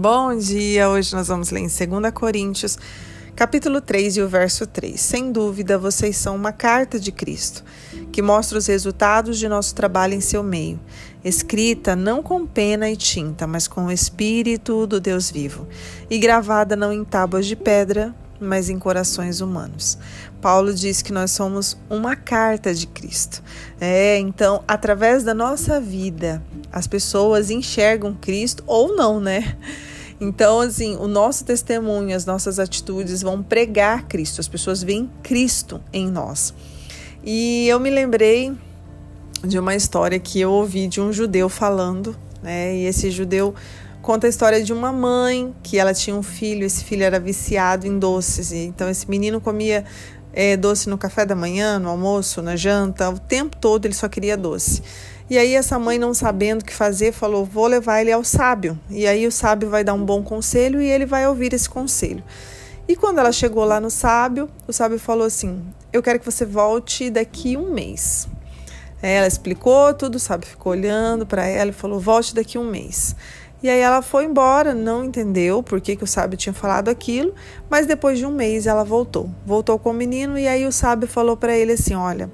Bom dia! Hoje nós vamos ler em 2 Coríntios, capítulo 3 e o verso 3. Sem dúvida, vocês são uma carta de Cristo, que mostra os resultados de nosso trabalho em seu meio, escrita não com pena e tinta, mas com o Espírito do Deus vivo, e gravada não em tábuas de pedra, mas em corações humanos. Paulo diz que nós somos uma carta de Cristo. É, então, através da nossa vida, as pessoas enxergam Cristo ou não, né? Então, assim, o nosso testemunho, as nossas atitudes vão pregar Cristo. As pessoas veem Cristo em nós. E eu me lembrei de uma história que eu ouvi de um judeu falando, né? E esse judeu conta a história de uma mãe que ela tinha um filho, esse filho era viciado em doces. Então esse menino comia é, doce no café da manhã, no almoço, na janta, o tempo todo ele só queria doce. E aí essa mãe, não sabendo o que fazer, falou: "Vou levar ele ao sábio". E aí o sábio vai dar um bom conselho e ele vai ouvir esse conselho. E quando ela chegou lá no sábio, o sábio falou assim: "Eu quero que você volte daqui um mês". Ela explicou tudo, o sábio ficou olhando para ela e falou: "Volte daqui um mês". E aí ela foi embora, não entendeu por que, que o sábio tinha falado aquilo, mas depois de um mês ela voltou. Voltou com o menino e aí o sábio falou para ele assim: Olha,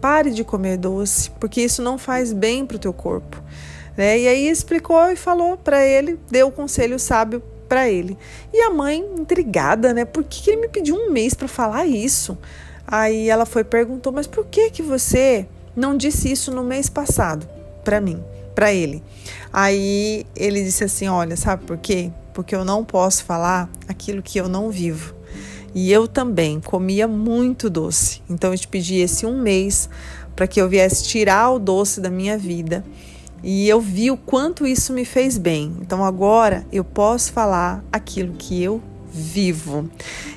pare de comer doce, porque isso não faz bem para o teu corpo. Né? E aí explicou e falou para ele, deu o conselho sábio para ele. E a mãe, intrigada, né? Por que, que ele me pediu um mês para falar isso? Aí ela foi perguntou: Mas por que que você não disse isso no mês passado para mim? Para ele. Aí ele disse assim: Olha, sabe por quê? Porque eu não posso falar aquilo que eu não vivo. E eu também comia muito doce. Então eu te pedi esse um mês para que eu viesse tirar o doce da minha vida. E eu vi o quanto isso me fez bem. Então agora eu posso falar aquilo que eu vivo.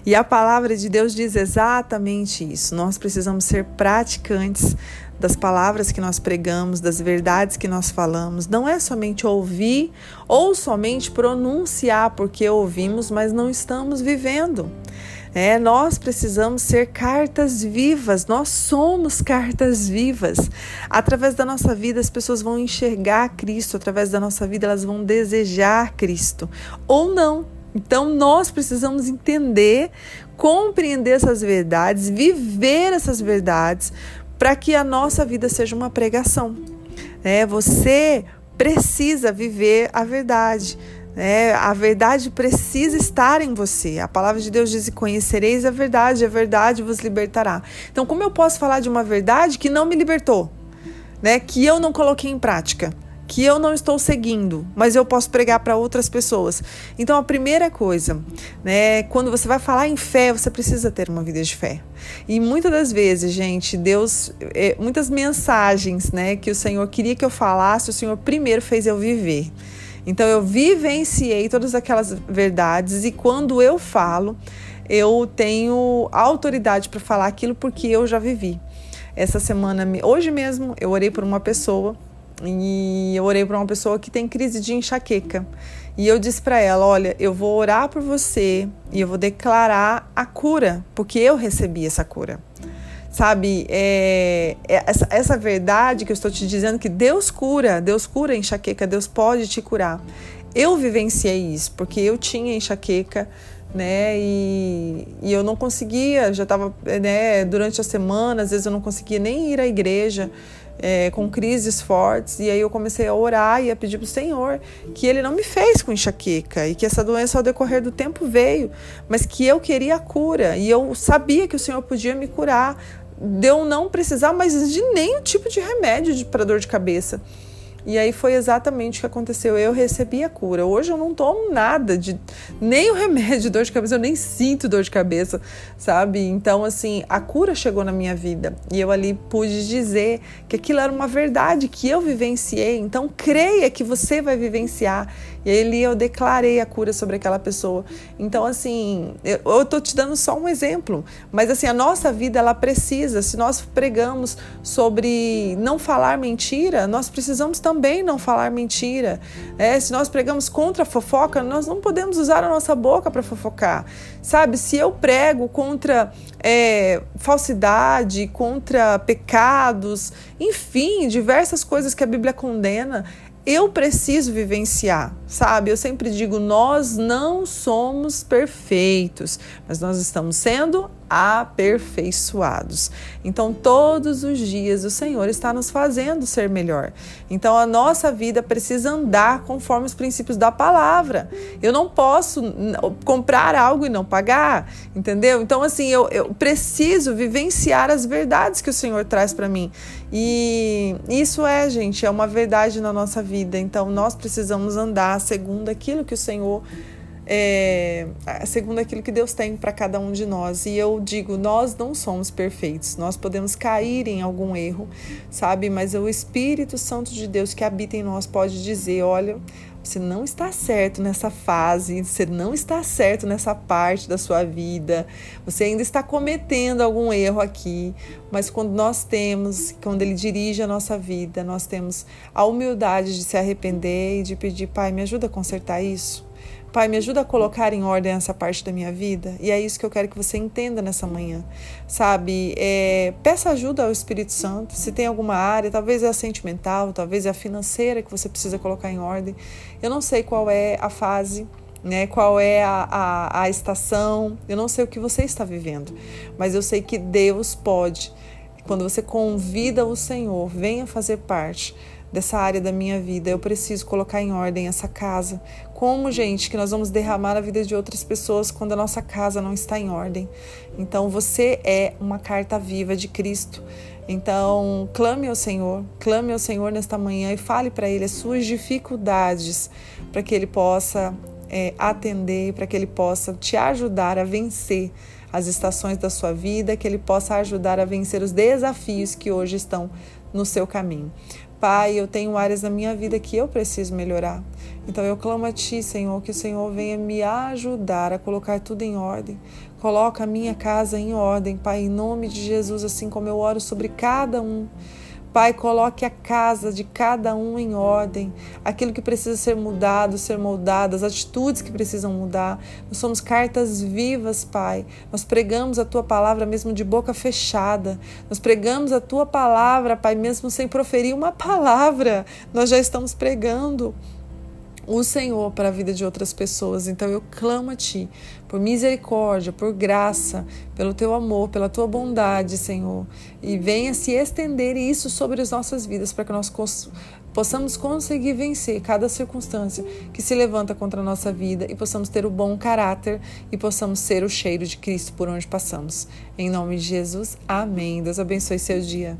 E a palavra de Deus diz exatamente isso. Nós precisamos ser praticantes das palavras que nós pregamos, das verdades que nós falamos. Não é somente ouvir ou somente pronunciar porque ouvimos, mas não estamos vivendo. É, nós precisamos ser cartas vivas, nós somos cartas vivas. Através da nossa vida, as pessoas vão enxergar Cristo, através da nossa vida, elas vão desejar Cristo ou não. Então, nós precisamos entender, compreender essas verdades, viver essas verdades, para que a nossa vida seja uma pregação. É, você precisa viver a verdade. É, a verdade precisa estar em você. A palavra de Deus diz: Conhecereis a verdade, a verdade vos libertará. Então, como eu posso falar de uma verdade que não me libertou, né? que eu não coloquei em prática? Que eu não estou seguindo, mas eu posso pregar para outras pessoas. Então a primeira coisa, né, quando você vai falar em fé, você precisa ter uma vida de fé. E muitas das vezes, gente, Deus, é, muitas mensagens, né, que o Senhor queria que eu falasse, o Senhor primeiro fez eu viver. Então eu vivenciei todas aquelas verdades e quando eu falo, eu tenho autoridade para falar aquilo porque eu já vivi. Essa semana, hoje mesmo, eu orei por uma pessoa e eu orei para uma pessoa que tem crise de enxaqueca. E eu disse para ela: Olha, eu vou orar por você e eu vou declarar a cura, porque eu recebi essa cura. Sabe, é, é, essa, essa verdade que eu estou te dizendo que Deus cura, Deus cura a enxaqueca, Deus pode te curar. Eu vivenciei isso, porque eu tinha enxaqueca, né? E, e eu não conseguia, já estava, né, durante a semana, às vezes eu não conseguia nem ir à igreja é, com crises fortes, e aí eu comecei a orar e a pedir para o Senhor que Ele não me fez com enxaqueca e que essa doença ao decorrer do tempo veio, mas que eu queria a cura e eu sabia que o Senhor podia me curar, de eu não precisar mais de nenhum tipo de remédio para dor de cabeça. E aí foi exatamente o que aconteceu. Eu recebi a cura. Hoje eu não tomo nada de nem o remédio de dor de cabeça, eu nem sinto dor de cabeça, sabe? Então assim, a cura chegou na minha vida e eu ali pude dizer que aquilo era uma verdade que eu vivenciei. Então creia que você vai vivenciar. E ali eu declarei a cura sobre aquela pessoa. Então assim, eu, eu tô te dando só um exemplo, mas assim, a nossa vida ela precisa, se nós pregamos sobre não falar mentira, nós precisamos também não falar mentira. É, se nós pregamos contra a fofoca, nós não podemos usar a nossa boca para fofocar. Sabe, se eu prego contra é, falsidade, contra pecados, enfim, diversas coisas que a Bíblia condena, eu preciso vivenciar sabe? Eu sempre digo, nós não somos perfeitos, mas nós estamos sendo aperfeiçoados. Então, todos os dias o Senhor está nos fazendo ser melhor. Então, a nossa vida precisa andar conforme os princípios da palavra. Eu não posso comprar algo e não pagar, entendeu? Então, assim, eu, eu preciso vivenciar as verdades que o Senhor traz para mim. E isso é, gente, é uma verdade na nossa vida. Então, nós precisamos andar segundo aquilo que o Senhor é, segundo aquilo que Deus tem para cada um de nós. E eu digo, nós não somos perfeitos, nós podemos cair em algum erro, sabe? Mas o Espírito Santo de Deus que habita em nós pode dizer: olha, você não está certo nessa fase, você não está certo nessa parte da sua vida, você ainda está cometendo algum erro aqui, mas quando nós temos, quando Ele dirige a nossa vida, nós temos a humildade de se arrepender e de pedir, Pai, me ajuda a consertar isso. Pai, me ajuda a colocar em ordem essa parte da minha vida. E é isso que eu quero que você entenda nessa manhã. Sabe? É, peça ajuda ao Espírito Santo. Se tem alguma área, talvez é a sentimental, talvez é a financeira que você precisa colocar em ordem. Eu não sei qual é a fase. Né, qual é a, a, a estação, eu não sei o que você está vivendo, mas eu sei que Deus pode, quando você convida o Senhor, venha fazer parte dessa área da minha vida. Eu preciso colocar em ordem essa casa. Como, gente, que nós vamos derramar a vida de outras pessoas quando a nossa casa não está em ordem? Então, você é uma carta viva de Cristo. Então, clame ao Senhor, clame ao Senhor nesta manhã e fale para Ele as suas dificuldades, para que Ele possa é, atender, para que Ele possa te ajudar a vencer as estações da sua vida, que Ele possa ajudar a vencer os desafios que hoje estão no seu caminho. Pai, eu tenho áreas da minha vida que eu preciso melhorar. Então eu clamo a Ti, Senhor, que o Senhor venha me ajudar a colocar tudo em ordem. Coloca a minha casa em ordem, Pai, em nome de Jesus, assim como eu oro sobre cada um. Pai, coloque a casa de cada um em ordem, aquilo que precisa ser mudado, ser moldado, as atitudes que precisam mudar. Nós somos cartas vivas, Pai. Nós pregamos a tua palavra mesmo de boca fechada. Nós pregamos a tua palavra, Pai, mesmo sem proferir uma palavra. Nós já estamos pregando o Senhor para a vida de outras pessoas. Então eu clamo a Ti por misericórdia, por graça, pelo Teu amor, pela Tua bondade, Senhor. E venha se estender isso sobre as nossas vidas para que nós possamos conseguir vencer cada circunstância que se levanta contra a nossa vida e possamos ter o bom caráter e possamos ser o cheiro de Cristo por onde passamos. Em nome de Jesus, amém. Deus abençoe seu dia.